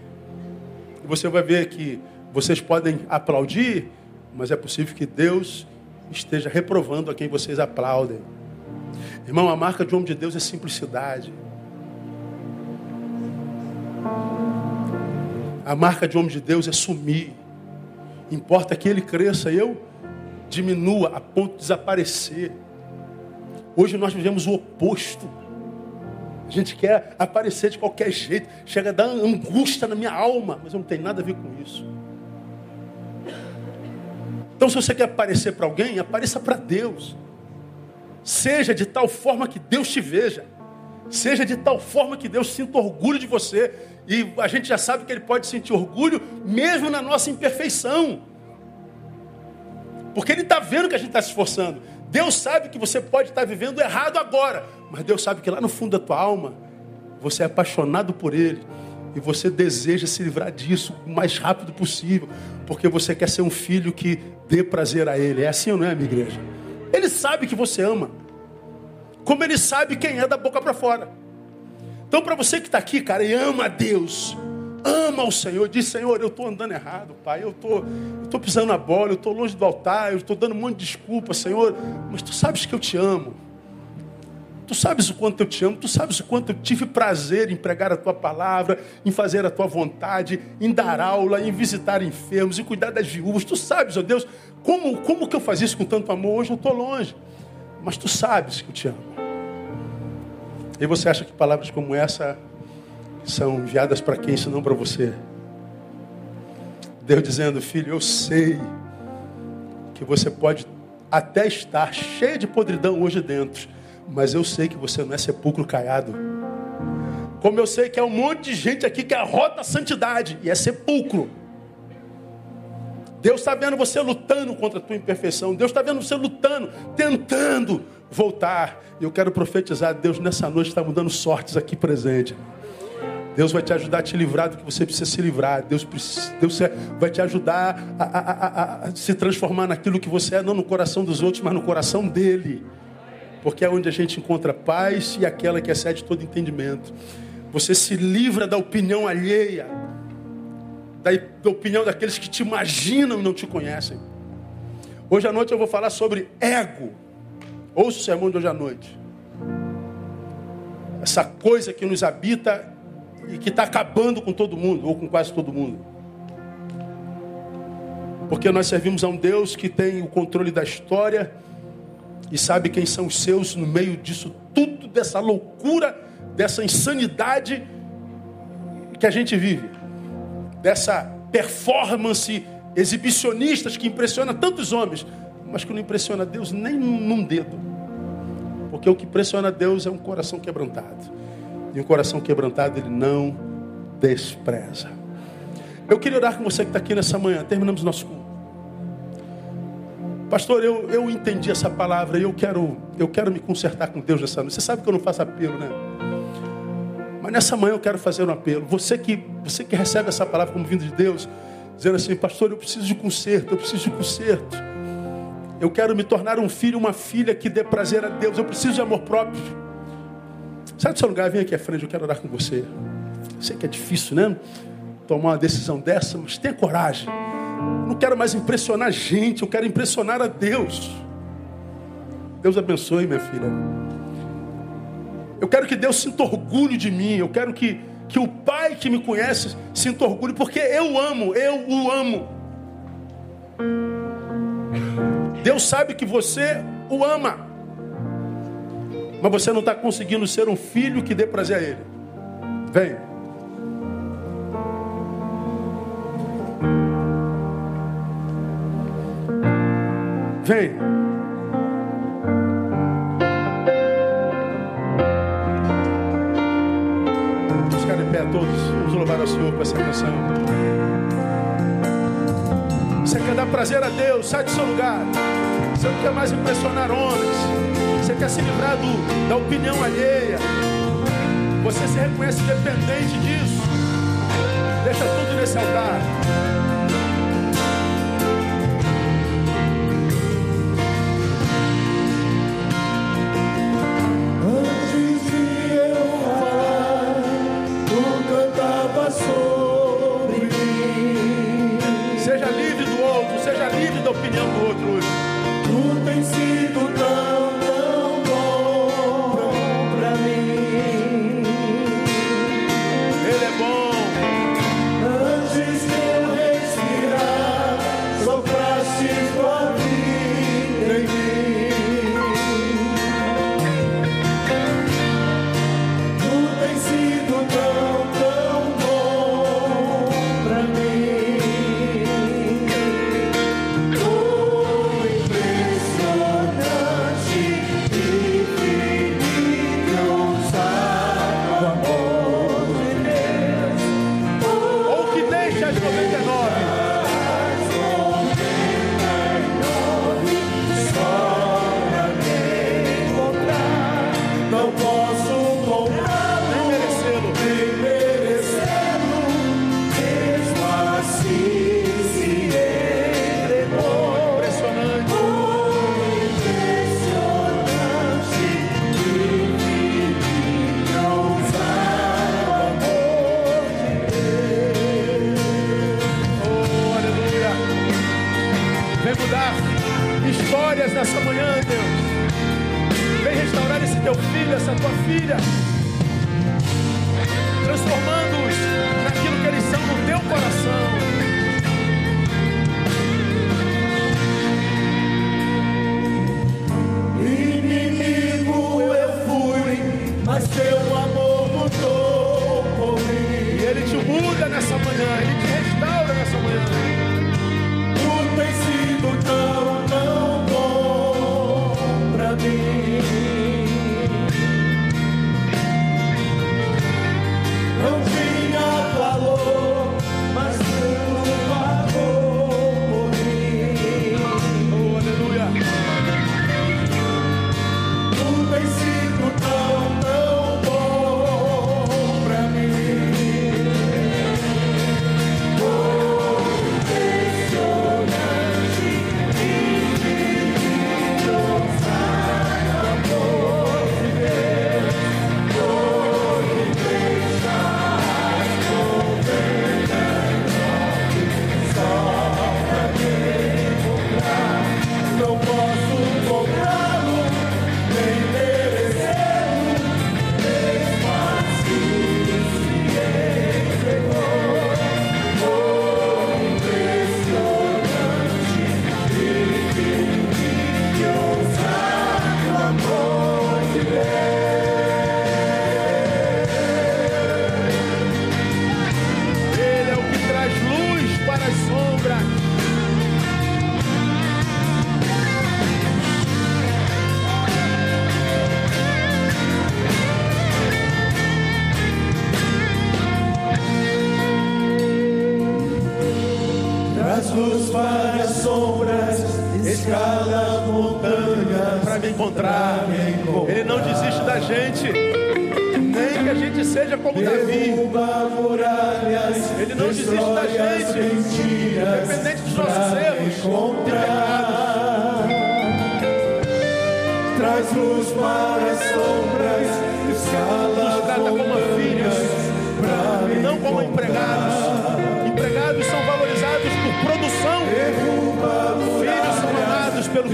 E você vai ver que vocês podem aplaudir, mas é possível que Deus esteja reprovando a quem vocês aplaudem. Irmão, a marca de homem de Deus é simplicidade. A marca de homem de Deus é sumir. Importa que ele cresça eu diminua a ponto de desaparecer. Hoje nós vivemos o oposto. A gente quer aparecer de qualquer jeito, chega a dar angústia na minha alma, mas eu não tenho nada a ver com isso. Então, se você quer aparecer para alguém, apareça para Deus. Seja de tal forma que Deus te veja. Seja de tal forma que Deus sinta orgulho de você. E a gente já sabe que Ele pode sentir orgulho mesmo na nossa imperfeição. Porque Ele está vendo que a gente está se esforçando. Deus sabe que você pode estar vivendo errado agora. Mas Deus sabe que lá no fundo da tua alma, você é apaixonado por Ele. E você deseja se livrar disso o mais rápido possível. Porque você quer ser um filho que dê prazer a Ele. É assim ou não é, minha igreja? Ele sabe que você ama como ele sabe quem é da boca para fora. Então, para você que está aqui, cara, e ama a Deus, ama o Senhor, diz: Senhor, eu estou andando errado, Pai, eu tô, estou pisando na bola, eu estou longe do altar, eu estou dando um monte de desculpa, Senhor, mas tu sabes que eu te amo. Tu sabes o quanto eu te amo, tu sabes o quanto eu tive prazer em pregar a tua palavra, em fazer a tua vontade, em dar aula, em visitar enfermos, em cuidar das viúvas. Tu sabes, ó Deus, como, como que eu fazia isso com tanto amor? Hoje eu estou longe, mas tu sabes que eu te amo. E você acha que palavras como essa são enviadas para quem, se não para você? Deus dizendo, filho, eu sei que você pode até estar cheio de podridão hoje dentro, mas eu sei que você não é sepulcro caiado. Como eu sei que é um monte de gente aqui que arrota a santidade e é sepulcro. Deus está vendo você lutando contra a tua imperfeição. Deus está vendo você lutando, tentando voltar. Eu quero profetizar, Deus nessa noite está mudando sortes aqui presente. Deus vai te ajudar a te livrar do que você precisa se livrar. Deus, Deus vai te ajudar a, a, a, a, se transformar naquilo que você é, não no coração dos outros, mas no coração dele. Porque é onde a gente encontra paz e aquela que excede todo entendimento. Você se livra da opinião alheia da, da opinião daqueles que te imaginam e não te conhecem. Hoje à noite eu vou falar sobre ego. Ouça o sermão de hoje à noite. Essa coisa que nos habita e que está acabando com todo mundo, ou com quase todo mundo. Porque nós servimos a um Deus que tem o controle da história e sabe quem são os seus no meio disso tudo, dessa loucura, dessa insanidade que a gente vive. dessa performance exibicionistas que impressiona tantos homens, mas que não impressiona Deus nem num dedo. Porque o que impressiona Deus é um coração quebrantado. E um coração quebrantado ele não despreza. Eu queria orar com você que está aqui nessa manhã. Terminamos nosso culto. Pastor, eu, eu entendi essa palavra e eu quero, eu quero me consertar com Deus nessa noite. Você sabe que eu não faço apelo, né? Mas nessa manhã eu quero fazer um apelo. Você que, você que recebe essa palavra como vindo de Deus, dizendo assim, pastor, eu preciso de conserto, eu preciso de conserto. Eu quero me tornar um filho, uma filha que dê prazer a Deus. Eu preciso de amor próprio. Sai do seu lugar, vem aqui à frente, eu quero orar com você. Sei que é difícil, né? Tomar uma decisão dessa, mas tenha coragem. Não quero mais impressionar gente, eu quero impressionar a Deus. Deus abençoe, minha filha. Eu quero que Deus sinta orgulho de mim. Eu quero que, que o Pai que me conhece sinta orgulho, porque eu amo, eu o amo. Deus sabe que você o ama, mas você não está conseguindo ser um filho que dê prazer a Ele. Vem. Vem. todos. Vamos louvar ao Senhor com essa canção. Você quer dar prazer a Deus, sai do seu lugar. Você não quer mais impressionar homens. Você quer se livrar do, da opinião alheia. Você se reconhece dependente disso. Deixa tudo nesse altar. Não tinha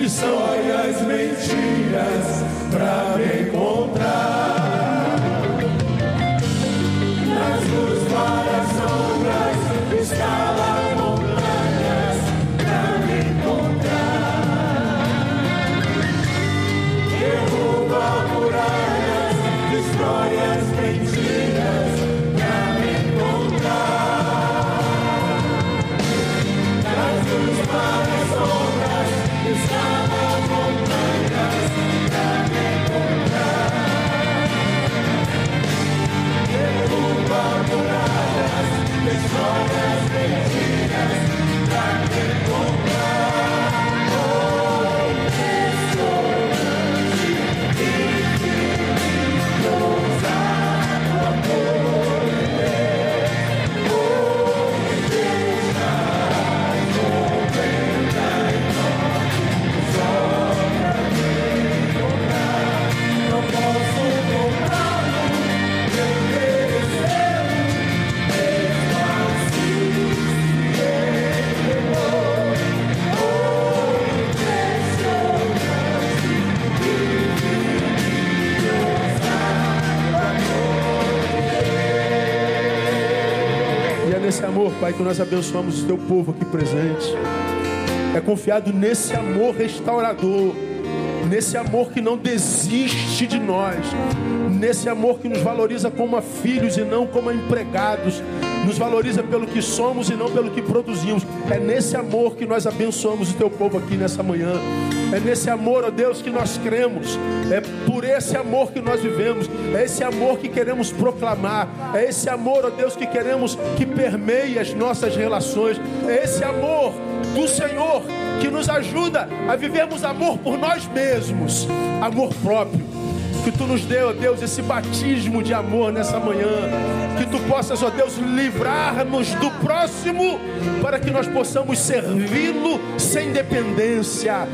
são. as mentiras para me Pai, que nós abençoamos o teu povo aqui presente. É confiado nesse amor restaurador, nesse amor que não desiste de nós, nesse amor que nos valoriza como filhos e não como empregados, nos valoriza pelo que somos e não pelo que produzimos. É nesse amor que nós abençoamos o teu povo aqui nessa manhã. É nesse amor, ó Deus, que nós cremos. É por esse amor que nós vivemos. É esse amor que queremos proclamar. É esse amor, ó Deus, que queremos que permeie as nossas relações. É esse amor do Senhor que nos ajuda a vivermos amor por nós mesmos, amor próprio. Que tu nos dê, ó Deus, esse batismo de amor nessa manhã. Que tu possas, ó Deus, livrar-nos do próximo para que nós possamos servi-lo sem dependência.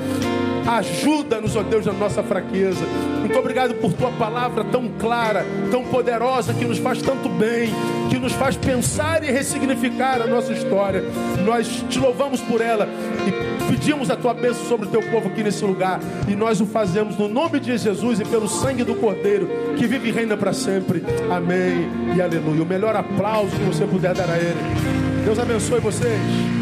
Ajuda-nos, ó Deus, na nossa fraqueza. Muito obrigado por tua palavra tão clara, tão poderosa, que nos faz tanto bem, que nos faz pensar e ressignificar a nossa história. Nós te louvamos por ela e pedimos a tua bênção sobre o teu povo aqui nesse lugar. E nós o fazemos no nome de Jesus e pelo sangue do Cordeiro, que vive e reina para sempre. Amém e aleluia. O melhor aplauso que você puder dar a Ele. Deus abençoe vocês.